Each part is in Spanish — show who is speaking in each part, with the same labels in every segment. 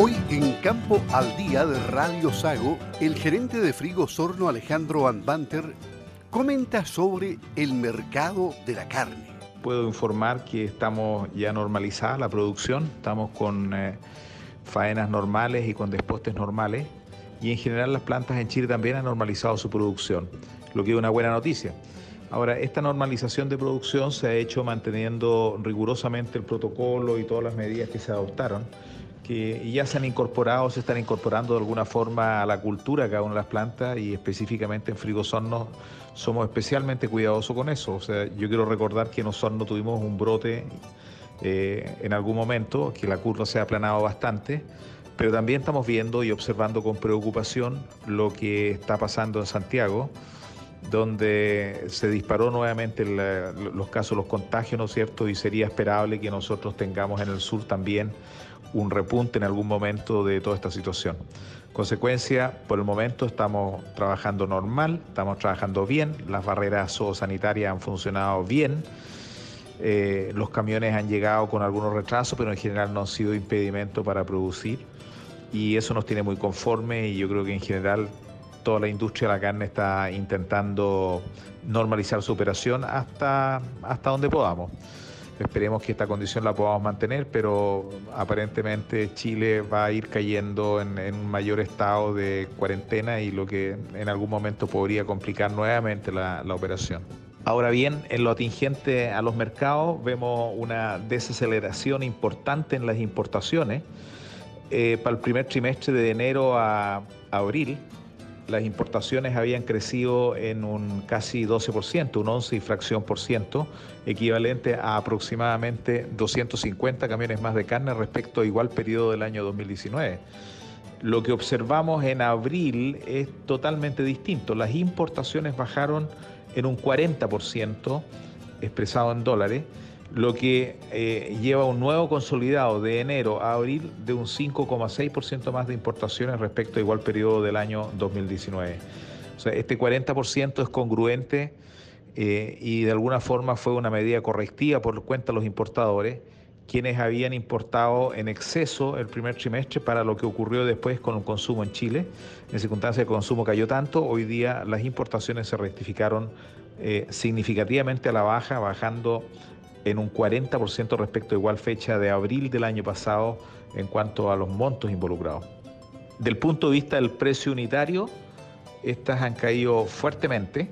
Speaker 1: Hoy en Campo al Día de Radio Sago, el gerente de Frigo Sorno Alejandro Van Banter comenta sobre el mercado de la carne.
Speaker 2: Puedo informar que estamos ya normalizada la producción, estamos con eh, faenas normales y con despostes normales y en general las plantas en Chile también han normalizado su producción, lo que es una buena noticia. Ahora, esta normalización de producción se ha hecho manteniendo rigurosamente el protocolo y todas las medidas que se adoptaron que ya se han incorporado, se están incorporando de alguna forma a la cultura cada una de las plantas y específicamente en Frigosorno somos especialmente cuidadosos con eso. O sea, yo quiero recordar que en Osorno tuvimos un brote eh, en algún momento, que la curva se ha aplanado bastante, pero también estamos viendo y observando con preocupación lo que está pasando en Santiago donde se disparó nuevamente los casos, los contagios, ¿no es cierto? Y sería esperable que nosotros tengamos en el sur también un repunte en algún momento de toda esta situación. Consecuencia, por el momento estamos trabajando normal, estamos trabajando bien, las barreras zoosanitarias han funcionado bien, eh, los camiones han llegado con algunos retrasos, pero en general no han sido impedimento para producir y eso nos tiene muy conforme y yo creo que en general toda la industria de la carne está intentando normalizar su operación hasta, hasta donde podamos. Esperemos que esta condición la podamos mantener, pero aparentemente Chile va a ir cayendo en, un mayor estado de cuarentena y lo que en algún momento podría complicar nuevamente la, operación. Ahora bien, en lo atingente a los mercados vemos una desaceleración importante en las importaciones. Eh, para el primer trimestre de enero a abril, las importaciones habían crecido en un casi 12%, un 11 y fracción por ciento, equivalente a aproximadamente 250 camiones más de carne respecto a igual periodo del año 2019. Lo que observamos en abril es totalmente distinto. Las importaciones bajaron en un 40%, expresado en dólares, lo que eh, lleva un nuevo consolidado de enero a abril de un 5,6% más de importaciones respecto a igual periodo del año 2019. O sea, este 40% es congruente eh, y de alguna forma fue una medida correctiva por cuenta de los importadores, quienes habían importado en exceso el primer trimestre para lo que ocurrió después con el consumo en Chile. En circunstancias de consumo cayó tanto, hoy día las importaciones se rectificaron eh, significativamente a la baja, bajando en un 40% respecto a igual fecha de abril del año pasado en cuanto a los montos involucrados. Del punto de vista del precio unitario, estas han caído fuertemente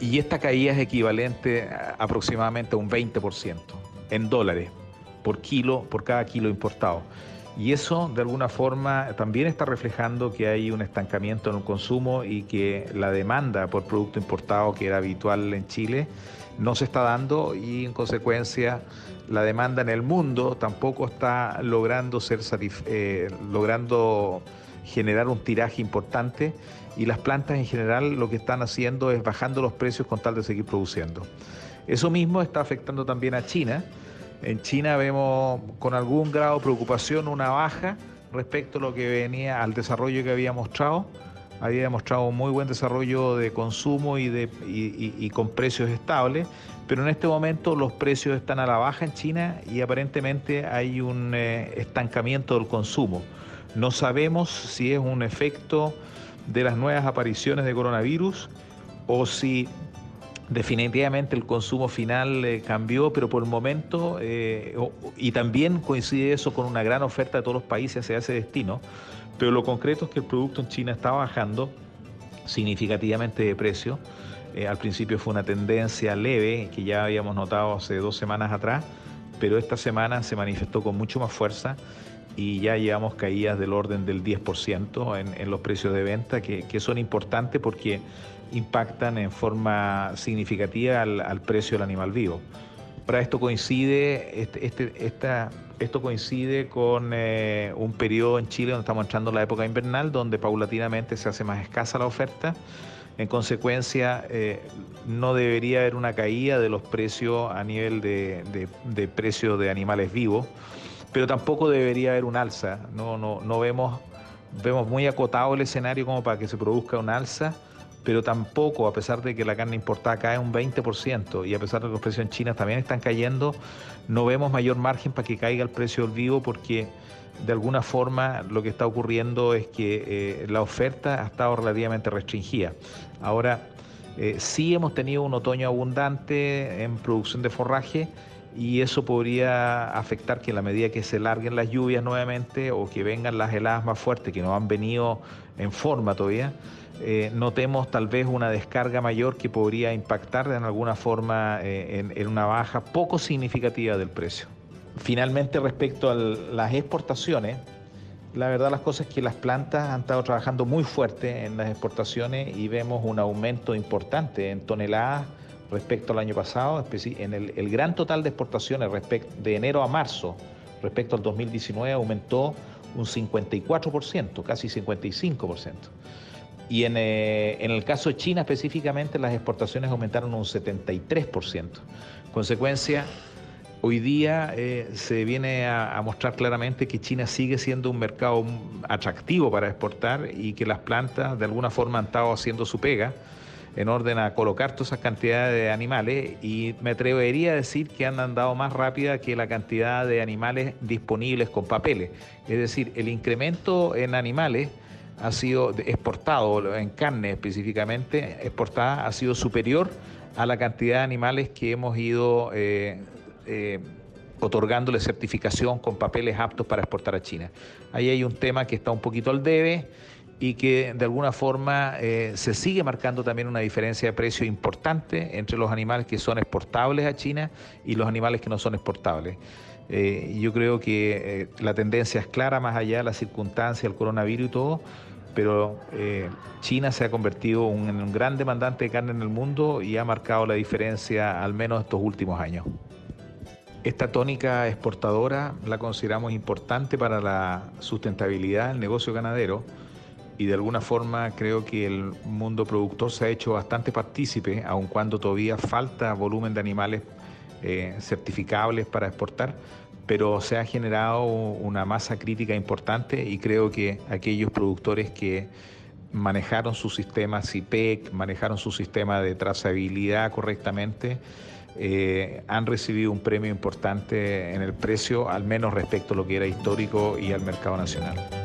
Speaker 2: y esta caída es equivalente aproximadamente a un 20% en dólares por kilo, por cada kilo importado. Y eso de alguna forma también está reflejando que hay un estancamiento en el consumo y que la demanda por producto importado que era habitual en Chile no se está dando y en consecuencia la demanda en el mundo tampoco está logrando ser eh, logrando generar un tiraje importante y las plantas en general lo que están haciendo es bajando los precios con tal de seguir produciendo. Eso mismo está afectando también a China. En China vemos con algún grado de preocupación una baja respecto a lo que venía al desarrollo que había mostrado había demostrado un muy buen desarrollo de consumo y, con precios estables, pero en este momento los precios están a la baja en China y aparentemente hay un eh, estancamiento del consumo. No sabemos si es un efecto de las nuevas apariciones de coronavirus o si definitivamente el consumo final eh, cambió, pero por el momento, eh, y también coincide eso con una gran oferta de todos los países hacia ese destino, pero lo concreto es que el producto en China está bajando significativamente de precio. Eh, al principio fue una tendencia leve que ya habíamos notado hace dos semanas atrás, pero esta semana se manifestó con mucho más fuerza y ya llevamos caídas del orden del 10% en, los precios de venta, que, son importantes porque impactan en forma significativa al, al precio del animal vivo. Para esto coincide, este, este, esta, esto coincide con eh, un periodo en Chile donde estamos entrando en la época invernal, donde paulatinamente se hace más escasa la oferta. En consecuencia, eh, no debería haber una caída de los precios a nivel de, de, precios de animales vivos, pero tampoco debería haber un alza. No, no, no vemos, vemos muy acotado el escenario como para que se produzca un alza pero tampoco, a pesar de que la carne importada cae un 20% y a pesar de que los precios en China también están cayendo, no vemos mayor margen para que caiga el precio del vivo porque de alguna forma lo que está ocurriendo es que eh, la oferta ha estado relativamente restringida. Ahora, eh, sí hemos tenido un otoño abundante en producción de forraje y eso podría afectar que en la medida que se larguen las lluvias nuevamente o que vengan las heladas más fuertes que nos han venido en forma todavía, eh, notemos tal vez una descarga mayor que podría impactar de alguna forma en una baja poco significativa del precio. Finalmente, respecto a las exportaciones, la verdad las cosas es que las plantas han estado trabajando muy fuerte en las exportaciones y vemos un aumento importante en toneladas respecto al año pasado, en el, gran total de exportaciones de enero a marzo respecto al 2019 aumentó un 54%, casi 55%. Y en, eh, en, el caso de China específicamente las exportaciones aumentaron un 73%. Consecuencia, Hoy día eh, se viene a, mostrar claramente que China sigue siendo un mercado atractivo para exportar y que las plantas de alguna forma han estado haciendo su pega en orden a colocar todas esas cantidades de animales y me atrevería a decir que han andado más rápida que la cantidad de animales disponibles con papeles. Es decir, el incremento en animales ha sido exportado, en carne específicamente, exportada, ha sido superior a la cantidad de animales que hemos ido eh, eh, otorgándole certificación con papeles aptos para exportar a China. Ahí hay un tema que está un poquito al debe y que de alguna forma eh, se sigue marcando también una diferencia de precio importante entre los animales que son exportables a China y los animales que no son exportables. Eh, yo creo que la tendencia es clara más allá de la circunstancia del coronavirus y todo, pero China se ha convertido en un gran demandante de carne en el mundo y ha marcado la diferencia al menos estos últimos años. Esta tónica exportadora la consideramos importante para la sustentabilidad del negocio ganadero y de alguna forma creo que el mundo productor se ha hecho bastante partícipe, aun cuando todavía falta volumen de animales eh, certificables para exportar, pero se ha generado una masa crítica importante y creo que aquellos productores que manejaron su sistema CIPEC, manejaron su sistema de trazabilidad correctamente, eh, han recibido un premio importante en el precio, al menos respecto a lo que era histórico y al mercado nacional.